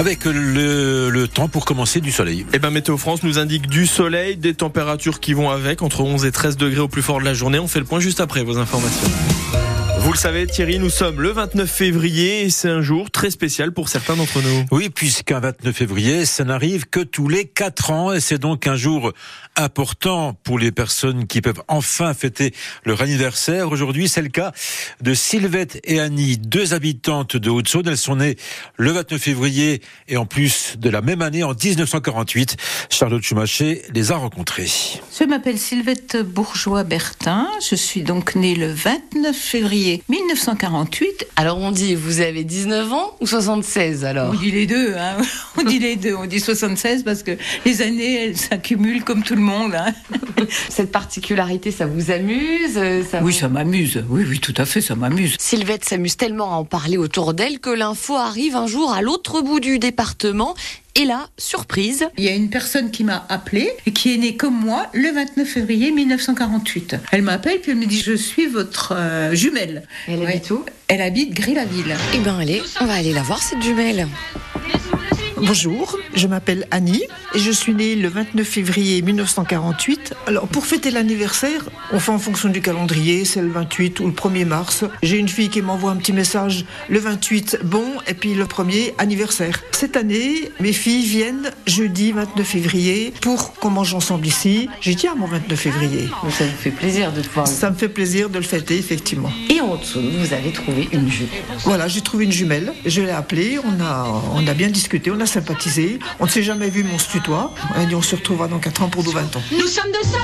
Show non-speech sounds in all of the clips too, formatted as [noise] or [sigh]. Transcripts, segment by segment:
avec le, temps pour commencer du soleil. Eh ben, Météo France nous indique du soleil, des températures qui vont avec, entre 11 et 13 degrés au plus fort de la journée. On fait le point juste après vos informations. Vous le savez Thierry, nous sommes le 29 février et c'est un jour très spécial pour certains d'entre nous. Oui, puisqu'un 29 février, ça n'arrive que tous les 4 ans et c'est donc un jour important pour les personnes qui peuvent enfin fêter leur anniversaire. Aujourd'hui, c'est le cas de Sylvette et Annie, deux habitantes de Haute-Saône. Elles sont nées le 29 février et en plus de la même année, en 1948. Charlotte Chumaché les a rencontrées. Je m'appelle Sylvette Bourgeois-Bertin. Je suis donc née le 29 février 1948. Alors on dit, vous avez 19 ans ou 76 alors? On dit les deux, hein. [laughs] on dit les deux. On dit 76 parce que les années, elles s'accumulent comme tout le monde. Hein. [laughs] Cette particularité, ça vous amuse ça Oui, ça m'amuse. Oui, oui, tout à fait, ça m'amuse. Sylvette s'amuse tellement à en parler autour d'elle que l'info arrive un jour à l'autre bout du département et là, surprise. Il y a une personne qui m'a appelée et qui est née comme moi le 29 février 1948. Elle m'appelle puis elle me dit Je suis votre euh, jumelle. elle habite où? Elle habite Gré-la-Ville. Eh bien, allez, on va aller la voir, cette jumelle. Bonjour, je m'appelle Annie et je suis née le 29 février 1948. Alors pour fêter l'anniversaire, on fait en fonction du calendrier, c'est le 28 ou le 1er mars. J'ai une fille qui m'envoie un petit message le 28 bon et puis le 1er anniversaire. Cette année, mes filles viennent jeudi 29 février pour qu'on mange ensemble ici. J'ai dit à mon 29 février. Ça me fait plaisir de pouvoir. Ça me fait plaisir de le fêter effectivement. Et en dessous, vous avez trouvé une jumelle. Voilà, j'ai trouvé une jumelle. Je l'ai appelée, on a, on a bien discuté, on a sympathisé. On ne s'est jamais vu, mon on se tutoie. Et on se retrouvera dans 4 ans pour nos 20 ans. Nous sommes deux sœurs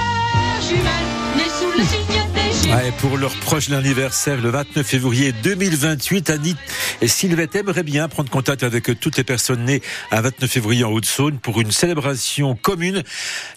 jumelles, nées sous le signe Ouais, pour leur proche anniversaire, le 29 février 2028, Annie et Sylvette aimeraient bien prendre contact avec toutes les personnes nées un 29 février en Haute-Saône pour une célébration commune.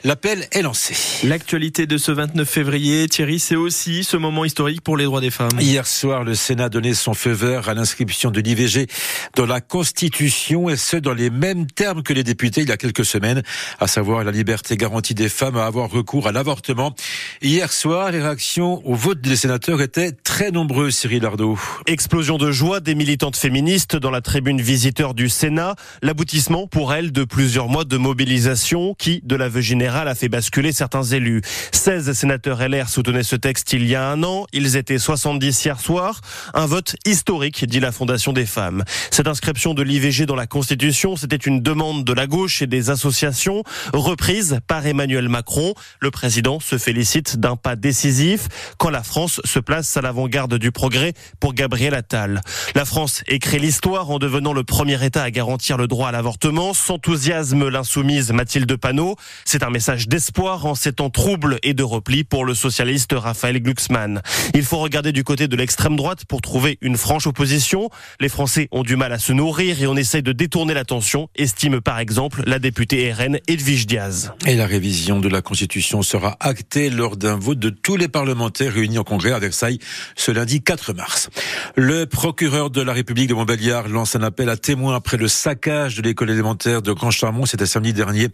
L'appel est lancé. L'actualité de ce 29 février, Thierry, c'est aussi ce moment historique pour les droits des femmes. Hier soir, le Sénat a donné son feu vert à l'inscription de l'IVG dans la Constitution et ce, dans les mêmes termes que les députés il y a quelques semaines, à savoir la liberté garantie des femmes à avoir recours à l'avortement. Hier soir, les réactions au vote des sénateurs étaient très nombreux, Cyril Ardo. Explosion de joie des militantes féministes dans la tribune visiteur du Sénat. L'aboutissement pour elles de plusieurs mois de mobilisation qui, de l'aveu général, a fait basculer certains élus. 16 sénateurs LR soutenaient ce texte il y a un an. Ils étaient 70 hier soir. Un vote historique, dit la Fondation des femmes. Cette inscription de l'IVG dans la Constitution, c'était une demande de la gauche et des associations, reprise par Emmanuel Macron. Le président se félicite d'un pas décisif. Quand la France se place à l'avant-garde du progrès pour Gabriel Attal. La France écrit l'histoire en devenant le premier État à garantir le droit à l'avortement. S'enthousiasme l'insoumise Mathilde Panot. C'est un message d'espoir en ces temps troubles et de repli pour le socialiste Raphaël Glucksmann. Il faut regarder du côté de l'extrême droite pour trouver une franche opposition. Les Français ont du mal à se nourrir et on essaye de détourner l'attention, estime par exemple la députée RN Edwige Diaz. Et la révision de la Constitution sera actée lors d'un vote de tous les parlementaires réunis en congrès à Versailles ce lundi 4 mars. Le procureur de la République de Montbéliard lance un appel à témoins après le saccage de l'école élémentaire de Grand Charmont. C'était samedi dernier.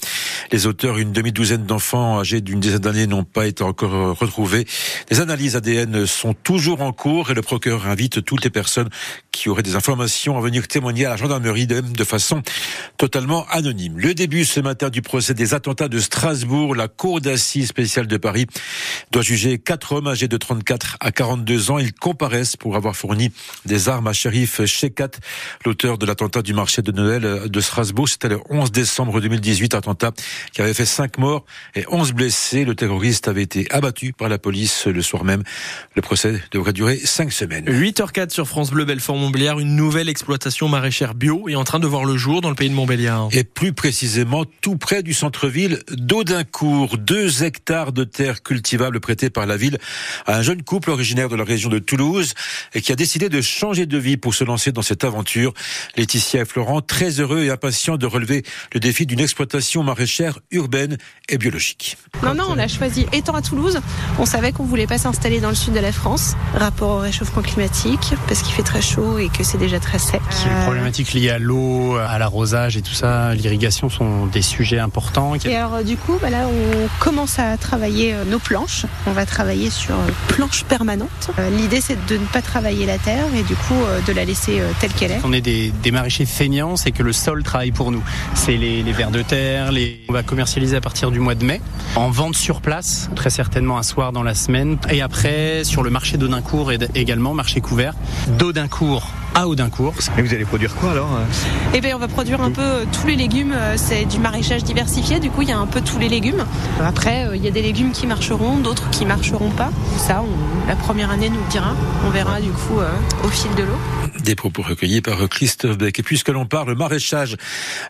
Les auteurs, une demi-douzaine d'enfants âgés d'une dizaine d'années, n'ont pas été encore retrouvés. Les analyses ADN sont toujours en cours et le procureur invite toutes les personnes qui auraient des informations à venir témoigner à la gendarmerie de, de façon totalement anonyme. Le début ce matin du procès des attentats de Strasbourg, la cour d'assises spéciale de Paris doit juger quatre hommes âgés de de 34 à 42 ans. Ils comparaissent pour avoir fourni des armes à shérif Shekat, l'auteur de l'attentat du marché de Noël de Strasbourg. C'était le 11 décembre 2018, attentat qui avait fait 5 morts et 11 blessés. Le terroriste avait été abattu par la police le soir même. Le procès devrait durer 5 semaines. 8h04 sur France Bleu, Belfort-Montbéliard. Une nouvelle exploitation maraîchère bio est en train de voir le jour dans le pays de Montbéliard. Et plus précisément, tout près du centre-ville d'Audincourt. Deux hectares de terre cultivable prêtés par la ville à un jeune couple originaire de la région de Toulouse et qui a décidé de changer de vie pour se lancer dans cette aventure. Laetitia et Florent, très heureux et impatients de relever le défi d'une exploitation maraîchère urbaine et biologique. Non, non, on a choisi étant à Toulouse. On savait qu'on voulait pas s'installer dans le sud de la France, rapport au réchauffement climatique, parce qu'il fait très chaud et que c'est déjà très sec. Les problématiques liées à l'eau, à l'arrosage et tout ça, l'irrigation sont des sujets importants. Et alors du coup, bah là, on commence à travailler euh, nos planches. On va travailler sur planche permanente. Euh, L'idée c'est de ne pas travailler la terre et du coup euh, de la laisser euh, telle qu'elle est. On est des, maraîchers feignants, c'est que le sol travaille pour nous. C'est les, les vers de terre, on va commercialiser à partir du mois de mai, en vente sur place, très certainement un soir dans la semaine, et après sur le marché d'Audincourt et également marché couvert d'Audincourt à Audincourt. Et vous allez produire quoi alors Eh bien on va produire un peu euh, tous les légumes, Euh, c'est du maraîchage diversifié, du coup il y a un peu tous les légumes. Après euh, il y a des légumes qui marcheront, d'autres qui marcheront pas. Ça on- la première année nous le dira, on verra du coup euh, au fil de l'eau. Des propos recueillis par Christophe Beck. Et puisque l'on parle maraîchage,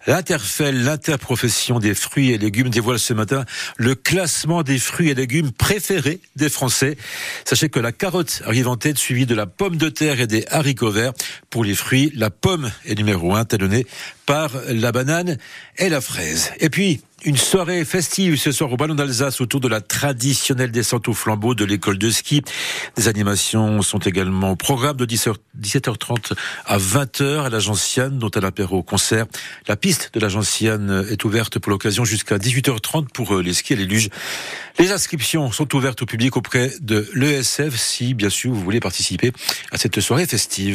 l'Interfel, l'interprofession des fruits et légumes, dévoile ce matin le classement des fruits et légumes préférés des Français. Sachez que la carotte arrive en tête, suivie de la pomme de terre et des haricots verts. Pour les fruits, la pomme est numéro un, talonnée par la banane et la fraise. Et puis, une soirée festive ce soir au Ballon d'Alsace autour de la traditionnelle descente au flambeau de l'école de ski. Des animations sont également au programme de 10h, 17h30 à 20h à la Gentiane, dont elle apéro au concert. La piste de la est ouverte pour l'occasion jusqu'à 18h30 pour euh, les skis et les luges. Les inscriptions sont ouvertes au public auprès de l'ESF si, bien sûr, vous voulez participer à cette soirée festive.